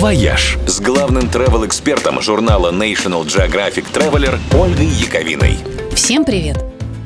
«Вояж» с главным travel-экспертом журнала National Geographic Traveler Ольгой Яковиной. Всем привет!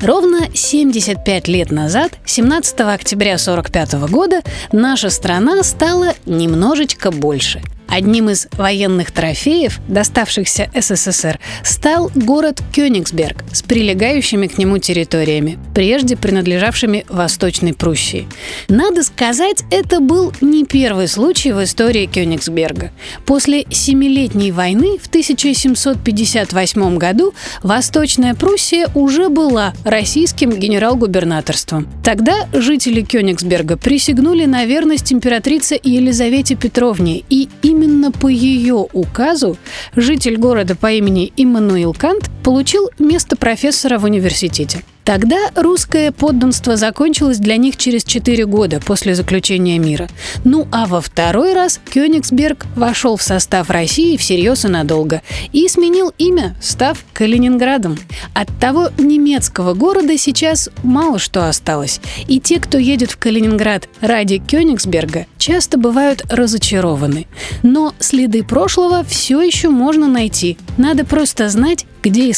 Ровно 75 лет назад, 17 октября 1945 года, наша страна стала немножечко больше – Одним из военных трофеев, доставшихся СССР, стал город Кёнигсберг с прилегающими к нему территориями, прежде принадлежавшими Восточной Пруссии. Надо сказать, это был не первый случай в истории Кёнигсберга. После Семилетней войны в 1758 году Восточная Пруссия уже была российским генерал-губернаторством. Тогда жители Кёнигсберга присягнули на верность императрице Елизавете Петровне, и именно Именно по ее указу житель города по имени Иммануил Кант получил место профессора в университете. Тогда русское подданство закончилось для них через 4 года после заключения мира. Ну а во второй раз Кёнигсберг вошел в состав России всерьез и надолго и сменил имя, став Калининградом. От того немецкого города сейчас мало что осталось. И те, кто едет в Калининград ради Кёнигсберга, часто бывают разочарованы. Но следы прошлого все еще можно найти. Надо просто знать, где искать.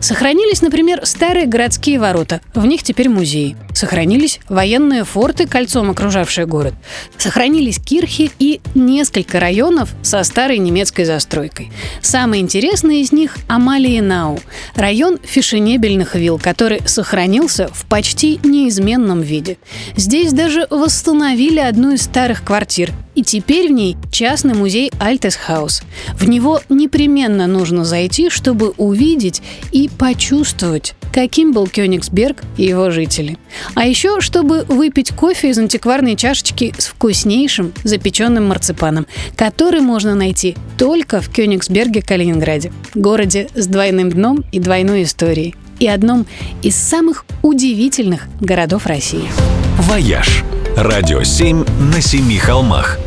Сохранились, например, старые городские ворота. В них теперь музеи. Сохранились военные форты, кольцом окружавшие город. Сохранились кирхи и несколько районов со старой немецкой застройкой. Самый интересный из них – Амалиенау, район фешенебельных вилл, который сохранился в почти неизменном виде. Здесь даже восстановили одну из старых квартир, и теперь в ней частный музей Альтесхаус. В него непременно нужно зайти, чтобы увидеть и почувствовать, каким был Кёнигсберг и его жители. А еще, чтобы выпить кофе из антикварной чашечки с вкуснейшим запеченным марципаном, который можно найти только в Кёнигсберге, Калининграде, городе с двойным дном и двойной историей, и одном из самых удивительных городов России. «Вояж» – радио 7 на семи холмах –